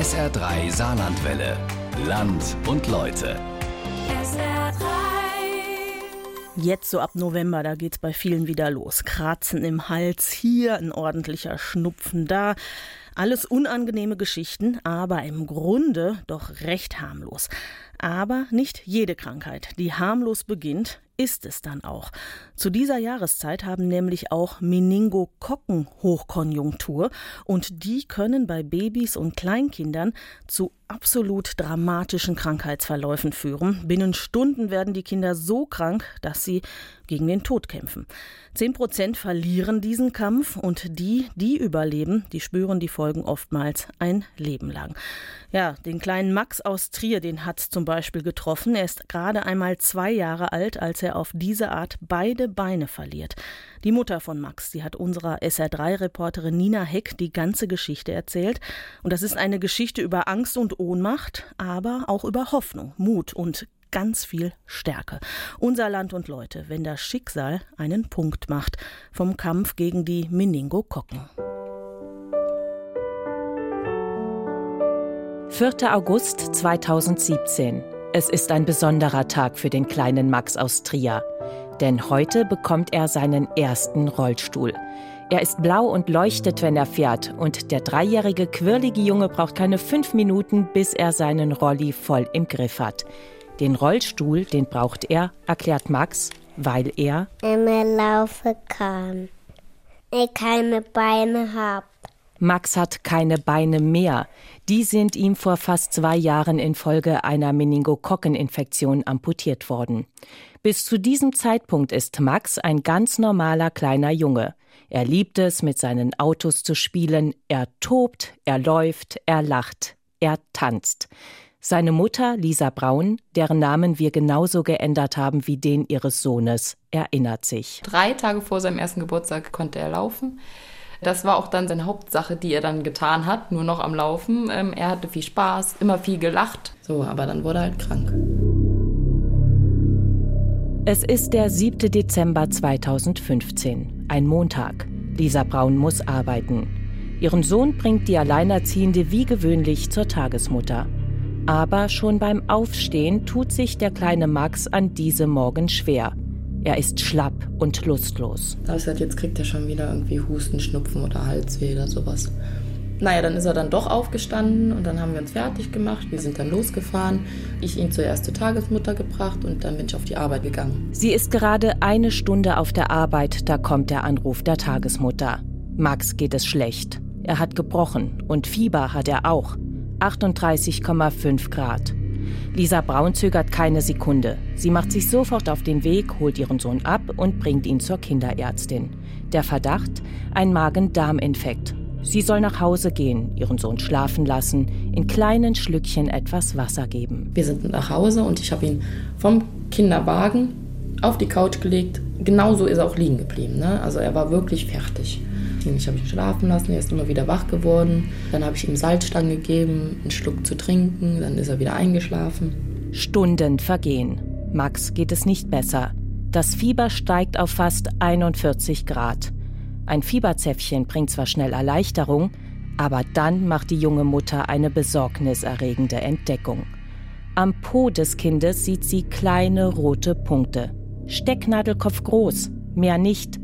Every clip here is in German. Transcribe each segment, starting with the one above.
SR3 Saarlandwelle. Land und Leute. SR3. Jetzt so ab November, da geht's bei vielen wieder los. Kratzen im Hals, hier ein ordentlicher Schnupfen, da. Alles unangenehme Geschichten, aber im Grunde doch recht harmlos. Aber nicht jede Krankheit, die harmlos beginnt, ist es dann auch. Zu dieser Jahreszeit haben nämlich auch Meningokokken Hochkonjunktur und die können bei Babys und Kleinkindern zu absolut dramatischen Krankheitsverläufen führen. Binnen Stunden werden die Kinder so krank, dass sie gegen den Tod kämpfen. Zehn Prozent verlieren diesen Kampf und die, die überleben, die spüren die Folgen oftmals ein Leben lang. Ja, den kleinen Max aus Trier, den hat zum Beispiel getroffen. Er ist gerade einmal zwei Jahre alt, als er auf diese Art beide Beine verliert. Die Mutter von Max, die hat unserer SR3-Reporterin Nina Heck die ganze Geschichte erzählt. Und das ist eine Geschichte über Angst und Ohnmacht, aber auch über Hoffnung, Mut und ganz viel Stärke. Unser Land und Leute, wenn das Schicksal einen Punkt macht vom Kampf gegen die Meningokokken. 4. August 2017. Es ist ein besonderer Tag für den kleinen Max aus Trier. Denn heute bekommt er seinen ersten Rollstuhl. Er ist blau und leuchtet, wenn er fährt. Und der dreijährige, quirlige Junge braucht keine fünf Minuten, bis er seinen Rolli voll im Griff hat. Den Rollstuhl, den braucht er, erklärt Max, weil er immer laufen kann. Ich keine Beine habe. Max hat keine Beine mehr. Die sind ihm vor fast zwei Jahren infolge einer Meningokokkeninfektion amputiert worden. Bis zu diesem Zeitpunkt ist Max ein ganz normaler kleiner Junge. Er liebt es, mit seinen Autos zu spielen. Er tobt, er läuft, er lacht, er tanzt. Seine Mutter, Lisa Braun, deren Namen wir genauso geändert haben wie den ihres Sohnes, erinnert sich. Drei Tage vor seinem ersten Geburtstag konnte er laufen. Das war auch dann seine Hauptsache, die er dann getan hat, nur noch am Laufen. Ähm, er hatte viel Spaß, immer viel gelacht. So, aber dann wurde er halt krank. Es ist der 7. Dezember 2015, ein Montag. Lisa Braun muss arbeiten. Ihren Sohn bringt die Alleinerziehende wie gewöhnlich zur Tagesmutter. Aber schon beim Aufstehen tut sich der kleine Max an diesem Morgen schwer. Er ist schlapp und lustlos. Da gesagt, jetzt kriegt er schon wieder irgendwie Husten, Schnupfen oder Halsweh oder sowas. Naja, dann ist er dann doch aufgestanden und dann haben wir uns fertig gemacht. Wir sind dann losgefahren. Ich ihn zuerst zur Tagesmutter gebracht und dann bin ich auf die Arbeit gegangen. Sie ist gerade eine Stunde auf der Arbeit, da kommt der Anruf der Tagesmutter. Max geht es schlecht. Er hat gebrochen und Fieber hat er auch. 38,5 Grad. Lisa Braun zögert keine Sekunde. Sie macht sich sofort auf den Weg, holt ihren Sohn ab und bringt ihn zur Kinderärztin. Der Verdacht? Ein Magen-Darm-Infekt. Sie soll nach Hause gehen, ihren Sohn schlafen lassen, in kleinen Schlückchen etwas Wasser geben. Wir sind nach Hause und ich habe ihn vom Kinderwagen auf die Couch gelegt. Genauso ist er auch liegen geblieben. Ne? Also er war wirklich fertig. Ich habe ihn schlafen lassen, er ist immer wieder wach geworden. Dann habe ich ihm Salzstangen gegeben, einen Schluck zu trinken, dann ist er wieder eingeschlafen. Stunden vergehen. Max geht es nicht besser. Das Fieber steigt auf fast 41 Grad. Ein Fieberzäpfchen bringt zwar schnell Erleichterung, aber dann macht die junge Mutter eine besorgniserregende Entdeckung. Am Po des Kindes sieht sie kleine rote Punkte. Stecknadelkopf groß, mehr nicht.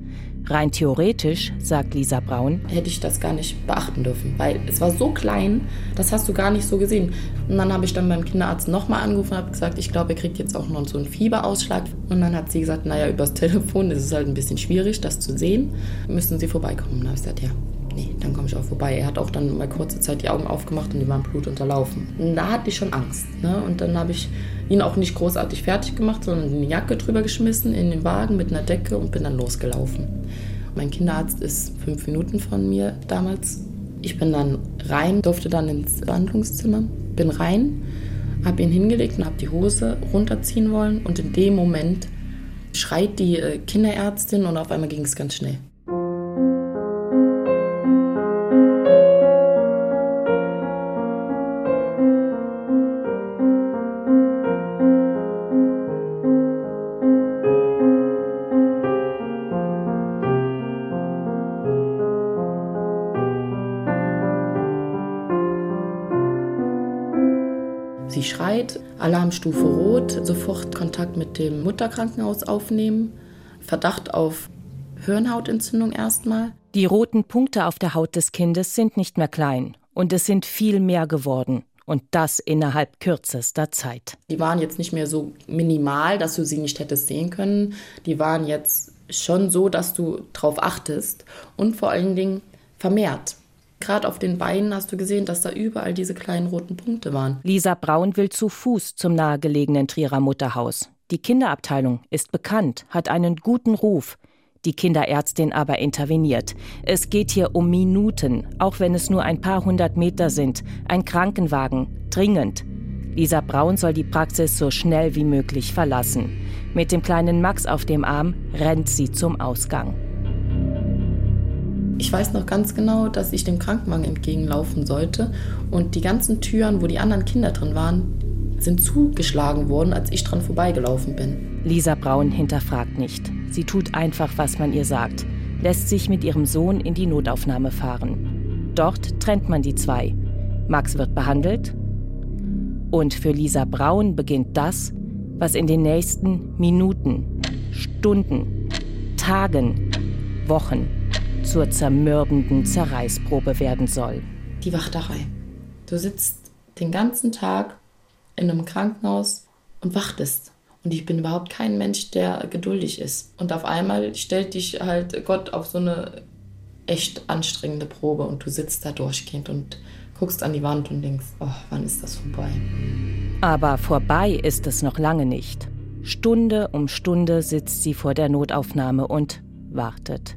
Rein theoretisch, sagt Lisa Braun, hätte ich das gar nicht beachten dürfen, weil es war so klein, das hast du gar nicht so gesehen. Und dann habe ich dann beim Kinderarzt nochmal angerufen und habe gesagt, ich glaube, er kriegt jetzt auch noch so einen Fieberausschlag. Und dann hat sie gesagt, naja, übers Telefon ist es halt ein bisschen schwierig, das zu sehen. Müssen Sie vorbeikommen? Dann habe ich gesagt, ja, nee, dann komme ich auch vorbei. Er hat auch dann mal kurze Zeit die Augen aufgemacht und die waren blutunterlaufen. Und da hatte ich schon Angst. Ne? Und dann habe ich ihn auch nicht großartig fertig gemacht, sondern eine Jacke drüber geschmissen in den Wagen mit einer Decke und bin dann losgelaufen. Mein Kinderarzt ist fünf Minuten von mir damals. Ich bin dann rein, durfte dann ins Behandlungszimmer, bin rein, habe ihn hingelegt und habe die Hose runterziehen wollen. Und in dem Moment schreit die äh, Kinderärztin und auf einmal ging es ganz schnell. Sie schreit, Alarmstufe rot, sofort Kontakt mit dem Mutterkrankenhaus aufnehmen, Verdacht auf Hirnhautentzündung erstmal. Die roten Punkte auf der Haut des Kindes sind nicht mehr klein und es sind viel mehr geworden. Und das innerhalb kürzester Zeit. Die waren jetzt nicht mehr so minimal, dass du sie nicht hättest sehen können. Die waren jetzt schon so, dass du drauf achtest und vor allen Dingen vermehrt. Gerade auf den Beinen hast du gesehen, dass da überall diese kleinen roten Punkte waren. Lisa Braun will zu Fuß zum nahegelegenen Trierer Mutterhaus. Die Kinderabteilung ist bekannt, hat einen guten Ruf. Die Kinderärztin aber interveniert. Es geht hier um Minuten, auch wenn es nur ein paar hundert Meter sind. Ein Krankenwagen, dringend. Lisa Braun soll die Praxis so schnell wie möglich verlassen. Mit dem kleinen Max auf dem Arm rennt sie zum Ausgang. Ich weiß noch ganz genau, dass ich dem Krankenwagen entgegenlaufen sollte und die ganzen Türen, wo die anderen Kinder drin waren, sind zugeschlagen worden, als ich dran vorbeigelaufen bin. Lisa Braun hinterfragt nicht. Sie tut einfach, was man ihr sagt, lässt sich mit ihrem Sohn in die Notaufnahme fahren. Dort trennt man die zwei. Max wird behandelt und für Lisa Braun beginnt das, was in den nächsten Minuten, Stunden, Tagen, Wochen zur zermürbenden Zerreißprobe werden soll. Die Wachterei. Du sitzt den ganzen Tag in einem Krankenhaus und wachtest. Und ich bin überhaupt kein Mensch, der geduldig ist. Und auf einmal stellt dich halt Gott auf so eine echt anstrengende Probe und du sitzt da durchgehend und guckst an die Wand und denkst, oh, wann ist das vorbei? Aber vorbei ist es noch lange nicht. Stunde um Stunde sitzt sie vor der Notaufnahme und wartet.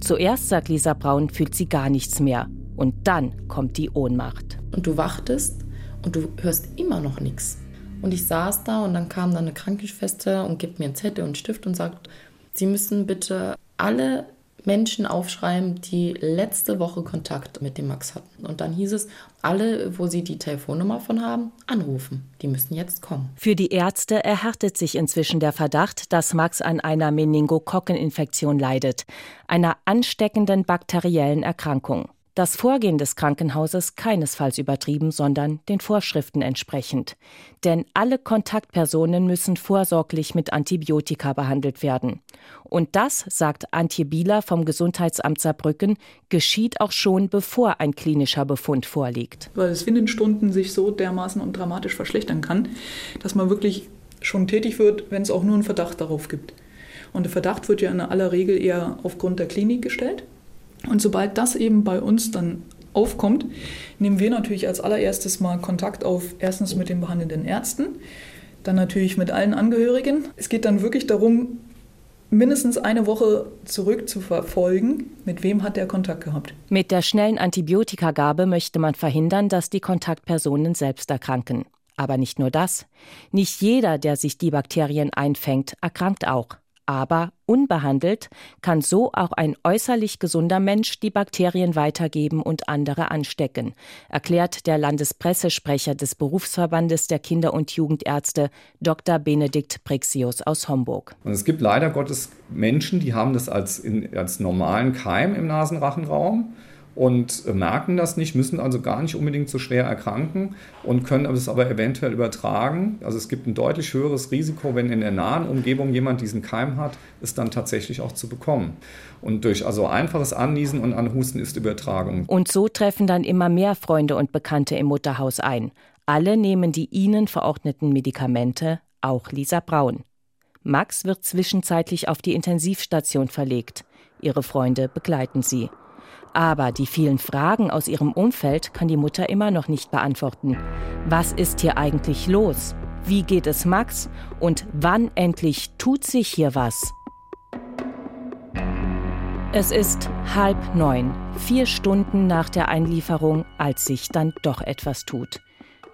Zuerst, sagt Lisa Braun, fühlt sie gar nichts mehr. Und dann kommt die Ohnmacht. Und du wartest und du hörst immer noch nichts. Und ich saß da und dann kam dann eine Krankenschwester und gibt mir einen Zettel und einen Stift und sagt, Sie müssen bitte alle Menschen aufschreiben, die letzte Woche Kontakt mit dem Max hatten. Und dann hieß es, alle, wo sie die Telefonnummer von haben, anrufen. Die müssen jetzt kommen. Für die Ärzte erhärtet sich inzwischen der Verdacht, dass Max an einer Meningokokkeninfektion leidet, einer ansteckenden bakteriellen Erkrankung. Das Vorgehen des Krankenhauses keinesfalls übertrieben, sondern den Vorschriften entsprechend. Denn alle Kontaktpersonen müssen vorsorglich mit Antibiotika behandelt werden. Und das, sagt Antje Bieler vom Gesundheitsamt Saarbrücken, geschieht auch schon, bevor ein klinischer Befund vorliegt. Weil es in Stunden sich so dermaßen und dramatisch verschlechtern kann, dass man wirklich schon tätig wird, wenn es auch nur einen Verdacht darauf gibt. Und der Verdacht wird ja in aller Regel eher aufgrund der Klinik gestellt. Und sobald das eben bei uns dann aufkommt, nehmen wir natürlich als allererstes mal Kontakt auf, erstens mit den behandelnden Ärzten, dann natürlich mit allen Angehörigen. Es geht dann wirklich darum, mindestens eine Woche zurückzuverfolgen, mit wem hat der Kontakt gehabt. Mit der schnellen Antibiotikagabe möchte man verhindern, dass die Kontaktpersonen selbst erkranken. Aber nicht nur das. Nicht jeder, der sich die Bakterien einfängt, erkrankt auch. Aber unbehandelt kann so auch ein äußerlich gesunder Mensch die Bakterien weitergeben und andere anstecken, erklärt der Landespressesprecher des Berufsverbandes der Kinder- und Jugendärzte Dr. Benedikt Brixius aus Homburg. Und es gibt leider Gottes Menschen, die haben das als, in, als normalen Keim im Nasenrachenraum und merken das nicht, müssen also gar nicht unbedingt so schwer erkranken und können es aber eventuell übertragen. Also es gibt ein deutlich höheres Risiko, wenn in der nahen Umgebung jemand diesen Keim hat, es dann tatsächlich auch zu bekommen. Und durch also einfaches Anniesen und Anhusten ist Übertragung. Und so treffen dann immer mehr Freunde und Bekannte im Mutterhaus ein. Alle nehmen die ihnen verordneten Medikamente, auch Lisa Braun. Max wird zwischenzeitlich auf die Intensivstation verlegt. Ihre Freunde begleiten sie. Aber die vielen Fragen aus ihrem Umfeld kann die Mutter immer noch nicht beantworten. Was ist hier eigentlich los? Wie geht es Max? Und wann endlich tut sich hier was? Es ist halb neun, vier Stunden nach der Einlieferung, als sich dann doch etwas tut.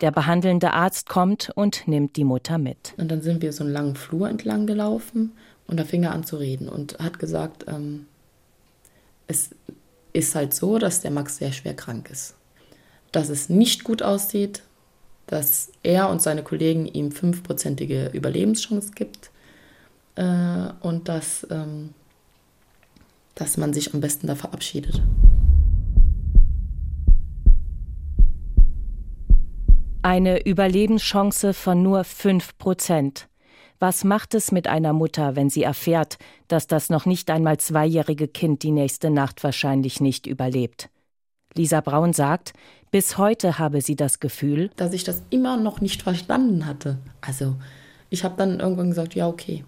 Der behandelnde Arzt kommt und nimmt die Mutter mit. Und dann sind wir so einen langen Flur entlang gelaufen und da fing er an zu reden und hat gesagt, ähm, es ist halt so, dass der Max sehr schwer krank ist. Dass es nicht gut aussieht, dass er und seine Kollegen ihm fünfprozentige Überlebenschance gibt äh, und dass, ähm, dass man sich am besten da verabschiedet. Eine Überlebenschance von nur 5 Prozent. Was macht es mit einer Mutter, wenn sie erfährt, dass das noch nicht einmal zweijährige Kind die nächste Nacht wahrscheinlich nicht überlebt? Lisa Braun sagt, bis heute habe sie das Gefühl, dass ich das immer noch nicht verstanden hatte. Also ich habe dann irgendwann gesagt, ja, okay.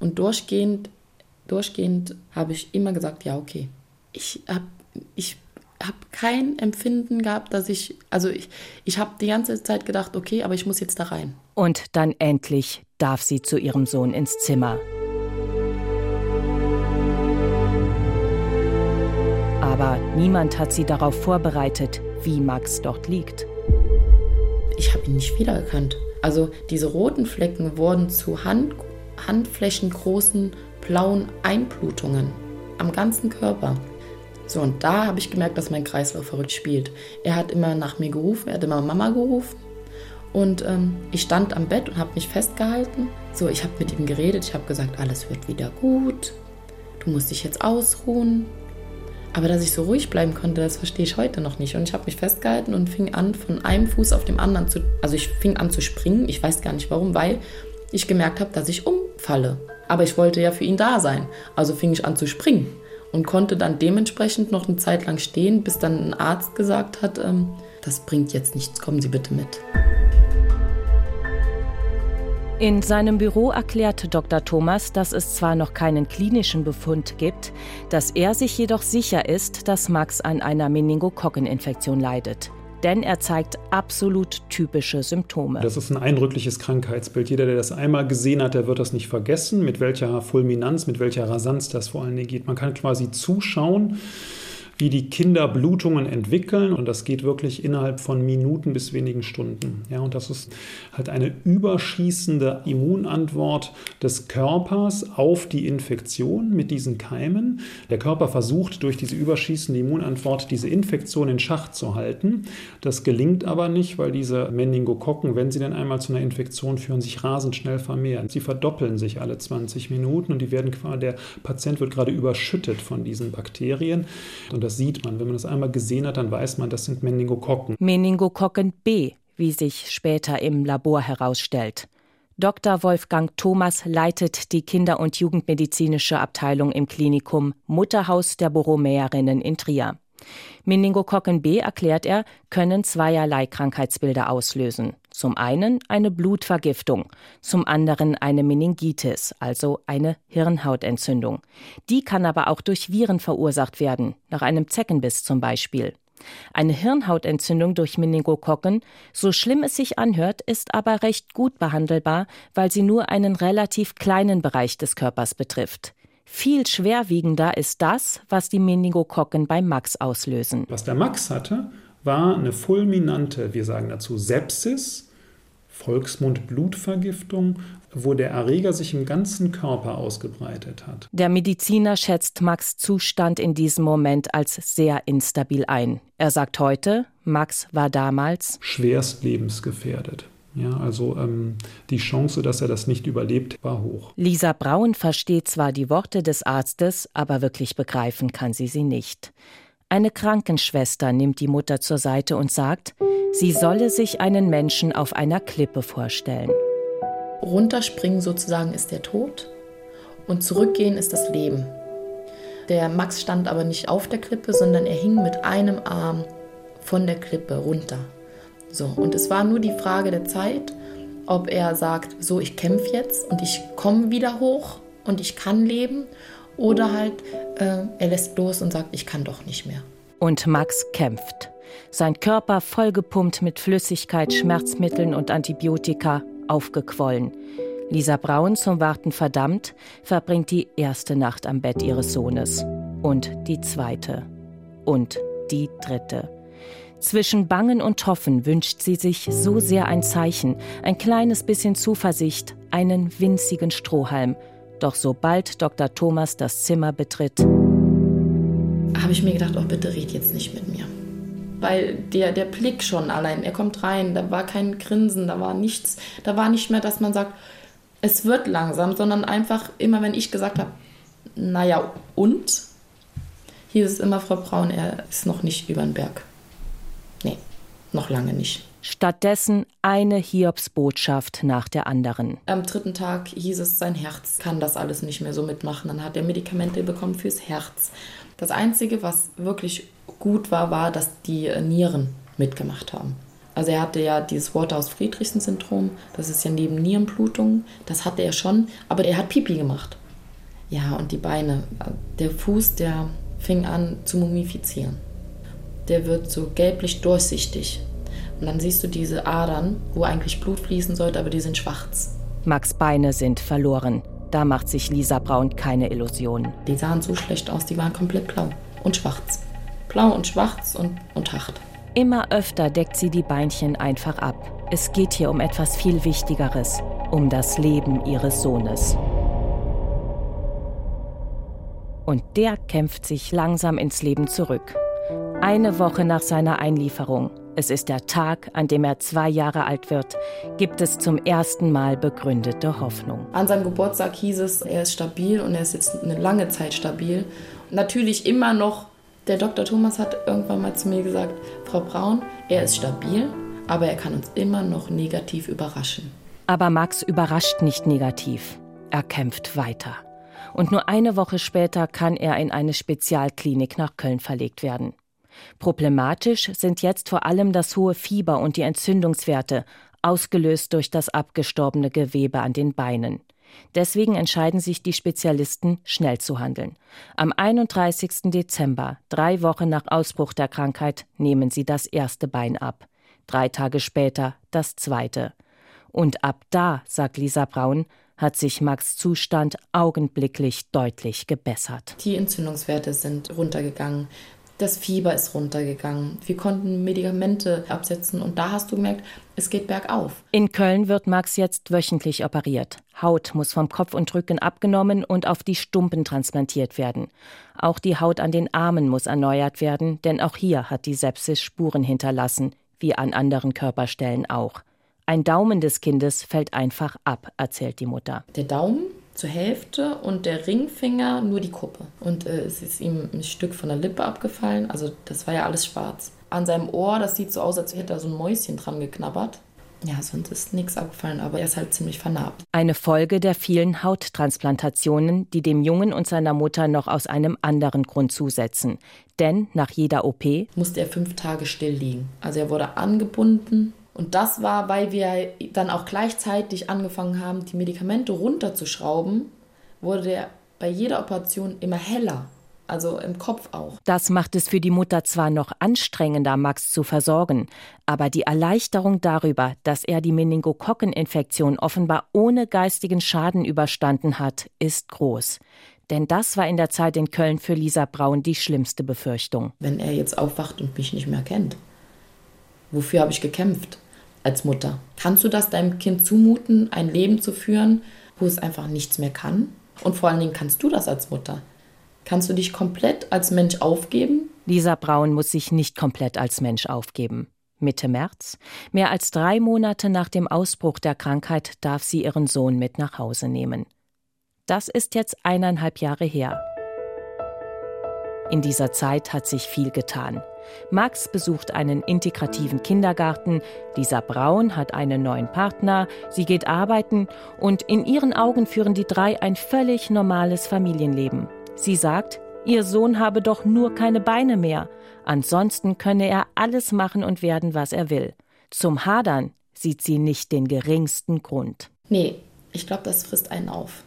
Und durchgehend, durchgehend habe ich immer gesagt, ja, okay. Ich habe ich hab kein Empfinden gehabt, dass ich, also ich, ich habe die ganze Zeit gedacht, okay, aber ich muss jetzt da rein. Und dann endlich darf sie zu ihrem Sohn ins Zimmer. Aber niemand hat sie darauf vorbereitet, wie Max dort liegt. Ich habe ihn nicht wiedererkannt. Also diese roten Flecken wurden zu Hand, handflächengroßen blauen Einblutungen am ganzen Körper. So, und da habe ich gemerkt, dass mein Kreislauf verrückt spielt. Er hat immer nach mir gerufen, er hat immer Mama gerufen. Und ähm, ich stand am Bett und habe mich festgehalten. So, ich habe mit ihm geredet, ich habe gesagt, alles wird wieder gut. Du musst dich jetzt ausruhen. Aber dass ich so ruhig bleiben konnte, das verstehe ich heute noch nicht. Und ich habe mich festgehalten und fing an, von einem Fuß auf dem anderen zu. Also ich fing an zu springen. Ich weiß gar nicht warum, weil ich gemerkt habe, dass ich umfalle. Aber ich wollte ja für ihn da sein. Also fing ich an zu springen und konnte dann dementsprechend noch eine Zeit lang stehen, bis dann ein Arzt gesagt hat, ähm, das bringt jetzt nichts, kommen Sie bitte mit. In seinem Büro erklärte Dr. Thomas, dass es zwar noch keinen klinischen Befund gibt, dass er sich jedoch sicher ist, dass Max an einer Meningokokkeninfektion leidet. Denn er zeigt absolut typische Symptome. Das ist ein eindrückliches Krankheitsbild. Jeder, der das einmal gesehen hat, der wird das nicht vergessen, mit welcher Fulminanz, mit welcher Rasanz das vor allen Dingen geht. Man kann quasi zuschauen, wie die Kinder Blutungen entwickeln und das geht wirklich innerhalb von Minuten bis wenigen Stunden. Ja, und das ist halt eine überschießende Immunantwort des Körpers auf die Infektion mit diesen Keimen. Der Körper versucht durch diese überschießende Immunantwort diese Infektion in Schach zu halten. Das gelingt aber nicht, weil diese Meningokokken, wenn sie dann einmal zu einer Infektion führen, sich rasend schnell vermehren. Sie verdoppeln sich alle 20 Minuten und die werden der Patient wird gerade überschüttet von diesen Bakterien. Und das sieht man. Wenn man das einmal gesehen hat, dann weiß man, das sind Meningokokken. Meningokokken B, wie sich später im Labor herausstellt. Dr. Wolfgang Thomas leitet die Kinder- und Jugendmedizinische Abteilung im Klinikum Mutterhaus der Borromäerinnen in Trier. Meningokokken B, erklärt er, können zweierlei Krankheitsbilder auslösen. Zum einen eine Blutvergiftung, zum anderen eine Meningitis, also eine Hirnhautentzündung. Die kann aber auch durch Viren verursacht werden, nach einem Zeckenbiss zum Beispiel. Eine Hirnhautentzündung durch Meningokokken, so schlimm es sich anhört, ist aber recht gut behandelbar, weil sie nur einen relativ kleinen Bereich des Körpers betrifft. Viel schwerwiegender ist das, was die Meningokokken bei Max auslösen. Was der Max hatte, war eine fulminante, wir sagen dazu Sepsis, Volksmund Blutvergiftung, wo der Erreger sich im ganzen Körper ausgebreitet hat. Der Mediziner schätzt Max Zustand in diesem Moment als sehr instabil ein. Er sagt heute, Max war damals schwerst lebensgefährdet. Ja, also ähm, die Chance, dass er das nicht überlebt, war hoch. Lisa Braun versteht zwar die Worte des Arztes, aber wirklich begreifen kann sie sie nicht. Eine Krankenschwester nimmt die Mutter zur Seite und sagt, sie solle sich einen Menschen auf einer Klippe vorstellen. Runterspringen sozusagen ist der Tod und zurückgehen ist das Leben. Der Max stand aber nicht auf der Klippe, sondern er hing mit einem Arm von der Klippe runter. So, und es war nur die Frage der Zeit, ob er sagt, so, ich kämpfe jetzt und ich komme wieder hoch und ich kann leben, oder halt äh, er lässt los und sagt, ich kann doch nicht mehr. Und Max kämpft. Sein Körper vollgepumpt mit Flüssigkeit, Schmerzmitteln und Antibiotika, aufgequollen. Lisa Braun, zum Warten verdammt, verbringt die erste Nacht am Bett ihres Sohnes. Und die zweite. Und die dritte. Zwischen Bangen und Hoffen wünscht sie sich so sehr ein Zeichen, ein kleines bisschen Zuversicht, einen winzigen Strohhalm. Doch sobald Dr. Thomas das Zimmer betritt, habe ich mir gedacht, oh bitte red jetzt nicht mit mir. Weil der, der Blick schon allein, er kommt rein, da war kein Grinsen, da war nichts, da war nicht mehr, dass man sagt, es wird langsam, sondern einfach immer, wenn ich gesagt habe, naja, und? Hieß es immer, Frau Braun, er ist noch nicht über den Berg. Nee, noch lange nicht. Stattdessen eine Hiobsbotschaft nach der anderen. Am dritten Tag hieß es, sein Herz kann das alles nicht mehr so mitmachen. Dann hat er Medikamente bekommen fürs Herz. Das Einzige, was wirklich gut war, war, dass die Nieren mitgemacht haben. Also er hatte ja dieses Waterhaus-Friedrichsen-Syndrom, das ist ja neben Nierenblutung, das hatte er schon, aber er hat Pipi gemacht. Ja, und die Beine, der Fuß, der fing an zu mumifizieren. Der wird so gelblich durchsichtig. Und dann siehst du diese Adern, wo eigentlich Blut fließen sollte, aber die sind schwarz. Max Beine sind verloren. Da macht sich Lisa Braun keine Illusionen. Die sahen so schlecht aus, die waren komplett blau und schwarz. Blau und schwarz und, und hart. Immer öfter deckt sie die Beinchen einfach ab. Es geht hier um etwas viel Wichtigeres, um das Leben ihres Sohnes. Und der kämpft sich langsam ins Leben zurück. Eine Woche nach seiner Einlieferung, es ist der Tag, an dem er zwei Jahre alt wird, gibt es zum ersten Mal begründete Hoffnung. An seinem Geburtstag hieß es, er ist stabil und er ist jetzt eine lange Zeit stabil. Natürlich immer noch, der Dr. Thomas hat irgendwann mal zu mir gesagt, Frau Braun, er ist stabil, aber er kann uns immer noch negativ überraschen. Aber Max überrascht nicht negativ. Er kämpft weiter und nur eine Woche später kann er in eine Spezialklinik nach Köln verlegt werden. Problematisch sind jetzt vor allem das hohe Fieber und die Entzündungswerte, ausgelöst durch das abgestorbene Gewebe an den Beinen. Deswegen entscheiden sich die Spezialisten, schnell zu handeln. Am 31. Dezember, drei Wochen nach Ausbruch der Krankheit, nehmen sie das erste Bein ab. Drei Tage später das zweite. Und ab da, sagt Lisa Braun, hat sich Max Zustand augenblicklich deutlich gebessert. Die Entzündungswerte sind runtergegangen. Das Fieber ist runtergegangen. Wir konnten Medikamente absetzen und da hast du gemerkt, es geht bergauf. In Köln wird Max jetzt wöchentlich operiert. Haut muss vom Kopf und Rücken abgenommen und auf die Stumpen transplantiert werden. Auch die Haut an den Armen muss erneuert werden, denn auch hier hat die Sepsis Spuren hinterlassen, wie an anderen Körperstellen auch. Ein Daumen des Kindes fällt einfach ab, erzählt die Mutter. Der Daumen zur Hälfte und der Ringfinger nur die Kuppe. Und äh, es ist ihm ein Stück von der Lippe abgefallen. Also das war ja alles schwarz. An seinem Ohr, das sieht so aus, als hätte er so ein Mäuschen dran geknabbert. Ja, sonst ist nichts abgefallen, aber er ist halt ziemlich vernarbt. Eine Folge der vielen Hauttransplantationen, die dem Jungen und seiner Mutter noch aus einem anderen Grund zusetzen. Denn nach jeder OP musste er fünf Tage still liegen. Also er wurde angebunden, und das war, weil wir dann auch gleichzeitig angefangen haben, die Medikamente runterzuschrauben, wurde er bei jeder Operation immer heller. Also im Kopf auch. Das macht es für die Mutter zwar noch anstrengender, Max zu versorgen, aber die Erleichterung darüber, dass er die Meningokokkeninfektion offenbar ohne geistigen Schaden überstanden hat, ist groß. Denn das war in der Zeit in Köln für Lisa Braun die schlimmste Befürchtung. Wenn er jetzt aufwacht und mich nicht mehr kennt, wofür habe ich gekämpft? Als Mutter? Kannst du das deinem Kind zumuten, ein Leben zu führen, wo es einfach nichts mehr kann? Und vor allen Dingen kannst du das als Mutter? Kannst du dich komplett als Mensch aufgeben? Lisa Braun muss sich nicht komplett als Mensch aufgeben. Mitte März, mehr als drei Monate nach dem Ausbruch der Krankheit, darf sie ihren Sohn mit nach Hause nehmen. Das ist jetzt eineinhalb Jahre her. In dieser Zeit hat sich viel getan. Max besucht einen integrativen Kindergarten, Lisa Braun hat einen neuen Partner, sie geht arbeiten und in ihren Augen führen die drei ein völlig normales Familienleben. Sie sagt, ihr Sohn habe doch nur keine Beine mehr, ansonsten könne er alles machen und werden, was er will. Zum Hadern sieht sie nicht den geringsten Grund. Nee, ich glaube, das frisst einen auf.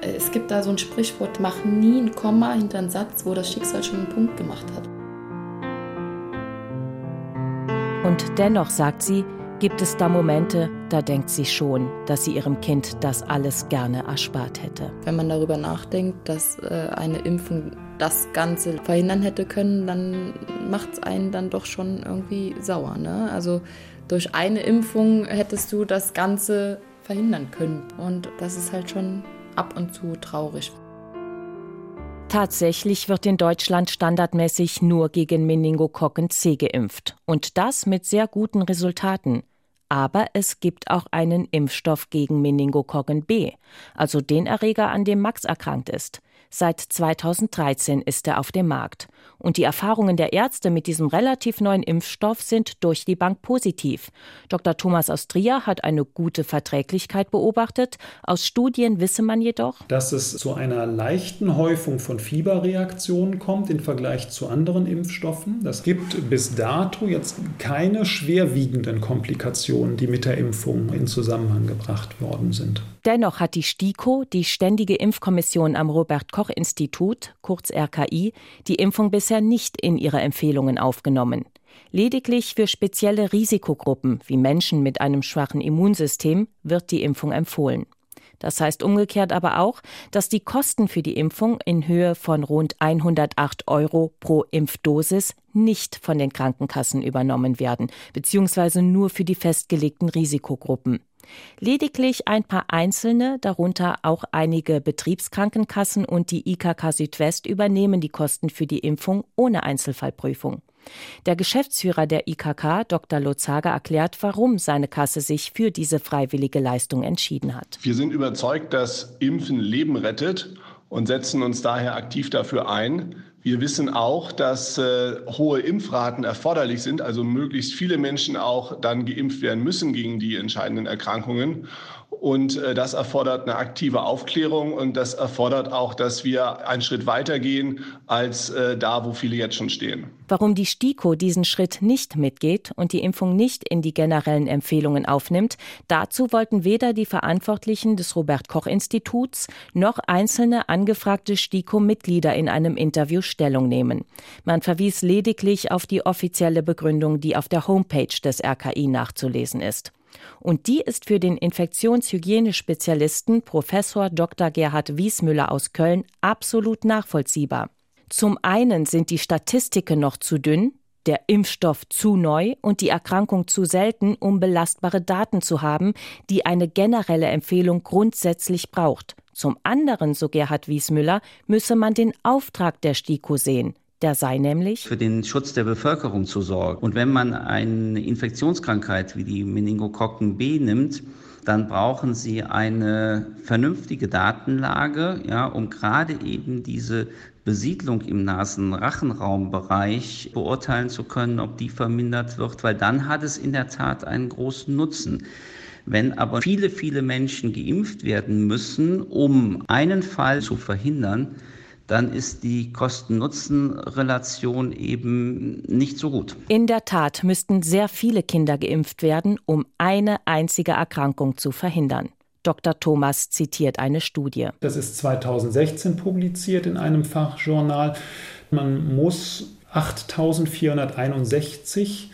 Es gibt da so ein Sprichwort, mach nie ein Komma hinter einen Satz, wo das Schicksal schon einen Punkt gemacht hat. Und dennoch, sagt sie, gibt es da Momente, da denkt sie schon, dass sie ihrem Kind das alles gerne erspart hätte. Wenn man darüber nachdenkt, dass äh, eine Impfung das Ganze verhindern hätte können, dann macht es einen dann doch schon irgendwie sauer. Ne? Also durch eine Impfung hättest du das Ganze verhindern können. Und das ist halt schon ab und zu traurig. Tatsächlich wird in Deutschland standardmäßig nur gegen Meningokokken C geimpft. Und das mit sehr guten Resultaten. Aber es gibt auch einen Impfstoff gegen Meningokokken B, also den Erreger, an dem Max erkrankt ist. Seit 2013 ist er auf dem Markt. Und die Erfahrungen der Ärzte mit diesem relativ neuen Impfstoff sind durch die Bank positiv. Dr. Thomas Austria hat eine gute Verträglichkeit beobachtet. Aus Studien wisse man jedoch, dass es zu einer leichten Häufung von Fieberreaktionen kommt im Vergleich zu anderen Impfstoffen. Das gibt bis dato jetzt keine schwerwiegenden Komplikationen, die mit der Impfung in Zusammenhang gebracht worden sind. Dennoch hat die STIKO, die Ständige Impfkommission am Robert Koch Institut, kurz RKI, die Impfung bisher nicht in ihre Empfehlungen aufgenommen. Lediglich für spezielle Risikogruppen wie Menschen mit einem schwachen Immunsystem wird die Impfung empfohlen. Das heißt umgekehrt aber auch, dass die Kosten für die Impfung in Höhe von rund 108 Euro pro Impfdosis nicht von den Krankenkassen übernommen werden, beziehungsweise nur für die festgelegten Risikogruppen. Lediglich ein paar einzelne, darunter auch einige Betriebskrankenkassen und die IKK Südwest übernehmen die Kosten für die Impfung ohne Einzelfallprüfung. Der Geschäftsführer der IKK, Dr. Lozaga, erklärt, warum seine Kasse sich für diese freiwillige Leistung entschieden hat. Wir sind überzeugt, dass Impfen Leben rettet und setzen uns daher aktiv dafür ein, wir wissen auch, dass äh, hohe Impfraten erforderlich sind, also möglichst viele Menschen auch dann geimpft werden müssen gegen die entscheidenden Erkrankungen. Und äh, das erfordert eine aktive Aufklärung und das erfordert auch, dass wir einen Schritt weitergehen als äh, da, wo viele jetzt schon stehen. Warum die STIKO diesen Schritt nicht mitgeht und die Impfung nicht in die generellen Empfehlungen aufnimmt, dazu wollten weder die Verantwortlichen des Robert Koch Instituts noch einzelne angefragte STIKO-Mitglieder in einem Interview Stellung nehmen. Man verwies lediglich auf die offizielle Begründung, die auf der Homepage des RKI nachzulesen ist. Und die ist für den Infektionshygienespezialisten Professor Dr. Gerhard Wiesmüller aus Köln absolut nachvollziehbar. Zum einen sind die Statistiken noch zu dünn, der Impfstoff zu neu und die Erkrankung zu selten, um belastbare Daten zu haben, die eine generelle Empfehlung grundsätzlich braucht. Zum anderen, so Gerhard Wiesmüller, müsse man den Auftrag der STIKO sehen. Der sei nämlich für den Schutz der Bevölkerung zu sorgen. Und wenn man eine Infektionskrankheit wie die Meningokokken B nimmt, dann brauchen Sie eine vernünftige Datenlage, ja, um gerade eben diese Besiedlung im Nasenrachenraumbereich beurteilen zu können, ob die vermindert wird, weil dann hat es in der Tat einen großen Nutzen. Wenn aber viele, viele Menschen geimpft werden müssen, um einen Fall zu verhindern, dann ist die Kosten-Nutzen-Relation eben nicht so gut. In der Tat müssten sehr viele Kinder geimpft werden, um eine einzige Erkrankung zu verhindern. Dr. Thomas zitiert eine Studie. Das ist 2016 publiziert in einem Fachjournal. Man muss 8461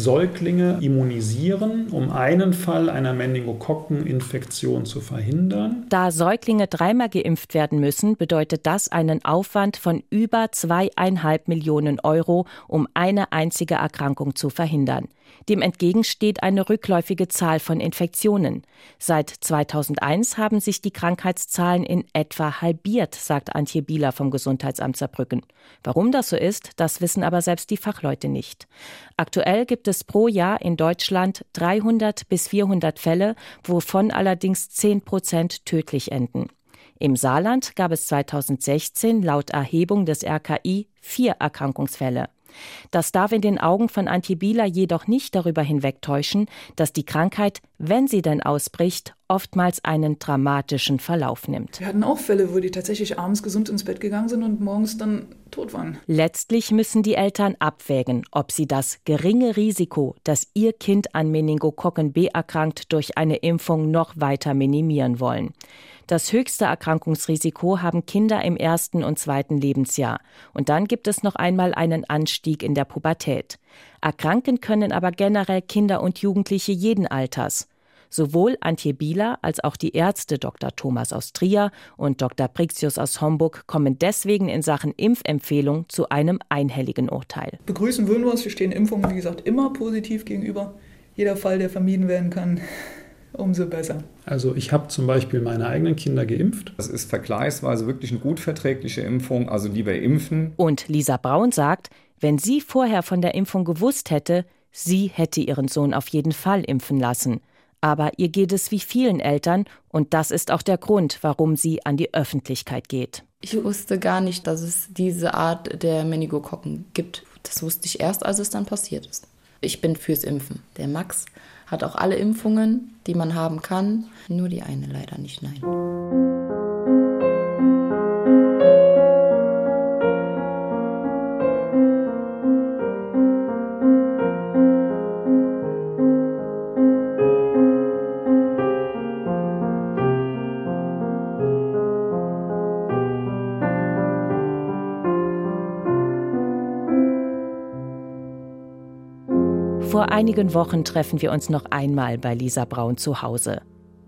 Säuglinge immunisieren, um einen Fall einer Meningokokkeninfektion zu verhindern. Da Säuglinge dreimal geimpft werden müssen, bedeutet das einen Aufwand von über zweieinhalb Millionen Euro, um eine einzige Erkrankung zu verhindern. Dem entgegensteht eine rückläufige Zahl von Infektionen. Seit 2001 haben sich die Krankheitszahlen in etwa halbiert, sagt Antje Bieler vom Gesundheitsamt Saarbrücken. Warum das so ist, das wissen aber selbst die Fachleute nicht. Aktuell gibt es pro Jahr in Deutschland 300 bis 400 Fälle, wovon allerdings 10 Prozent tödlich enden. Im Saarland gab es 2016 laut Erhebung des RKI vier Erkrankungsfälle. Das darf in den Augen von Antibila jedoch nicht darüber hinwegtäuschen, dass die Krankheit, wenn sie denn ausbricht, oftmals einen dramatischen Verlauf nimmt. Wir hatten auch Fälle, wo die tatsächlich abends gesund ins Bett gegangen sind und morgens dann tot waren. Letztlich müssen die Eltern abwägen, ob sie das geringe Risiko, dass ihr Kind an Meningokokken B erkrankt, durch eine Impfung noch weiter minimieren wollen. Das höchste Erkrankungsrisiko haben Kinder im ersten und zweiten Lebensjahr. Und dann gibt es noch einmal einen Anstieg in der Pubertät. Erkranken können aber generell Kinder und Jugendliche jeden Alters. Sowohl Antje Bieler als auch die Ärzte Dr. Thomas aus Trier und Dr. Brixius aus Homburg kommen deswegen in Sachen Impfempfehlung zu einem einhelligen Urteil. Begrüßen würden wir es. Wir stehen Impfungen, wie gesagt, immer positiv gegenüber. Jeder Fall, der vermieden werden kann, umso besser. Also ich habe zum Beispiel meine eigenen Kinder geimpft. Das ist vergleichsweise wirklich eine gut verträgliche Impfung, also lieber impfen. Und Lisa Braun sagt, wenn sie vorher von der Impfung gewusst hätte, sie hätte ihren Sohn auf jeden Fall impfen lassen. Aber ihr geht es wie vielen Eltern und das ist auch der Grund, warum sie an die Öffentlichkeit geht. Ich wusste gar nicht, dass es diese Art der Meningokokken gibt. Das wusste ich erst, als es dann passiert ist. Ich bin fürs Impfen. Der Max hat auch alle Impfungen, die man haben kann, nur die eine leider nicht, nein. Einigen Wochen treffen wir uns noch einmal bei Lisa Braun zu Hause.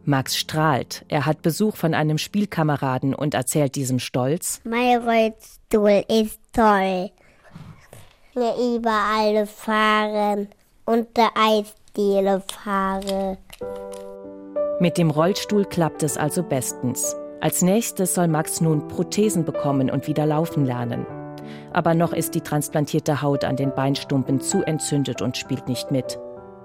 Max strahlt. Er hat Besuch von einem Spielkameraden und erzählt diesem stolz: Mein Rollstuhl ist toll. Wir überall fahren und der Eisdiele fahren. Mit dem Rollstuhl klappt es also bestens. Als nächstes soll Max nun Prothesen bekommen und wieder laufen lernen aber noch ist die transplantierte Haut an den Beinstumpen zu entzündet und spielt nicht mit.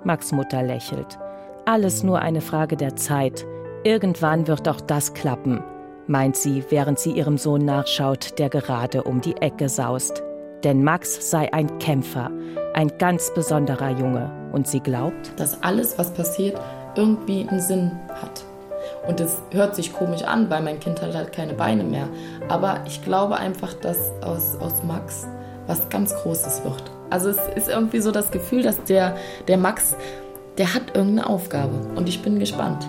Max Mutter lächelt. Alles nur eine Frage der Zeit. Irgendwann wird auch das klappen, meint sie, während sie ihrem Sohn nachschaut, der gerade um die Ecke saust. Denn Max sei ein Kämpfer, ein ganz besonderer Junge. Und sie glaubt, dass alles, was passiert, irgendwie einen Sinn hat. Und es hört sich komisch an, weil mein Kind hat halt keine Beine mehr. Aber ich glaube einfach, dass aus, aus Max was ganz Großes wird. Also es ist irgendwie so das Gefühl, dass der, der Max, der hat irgendeine Aufgabe. Und ich bin gespannt.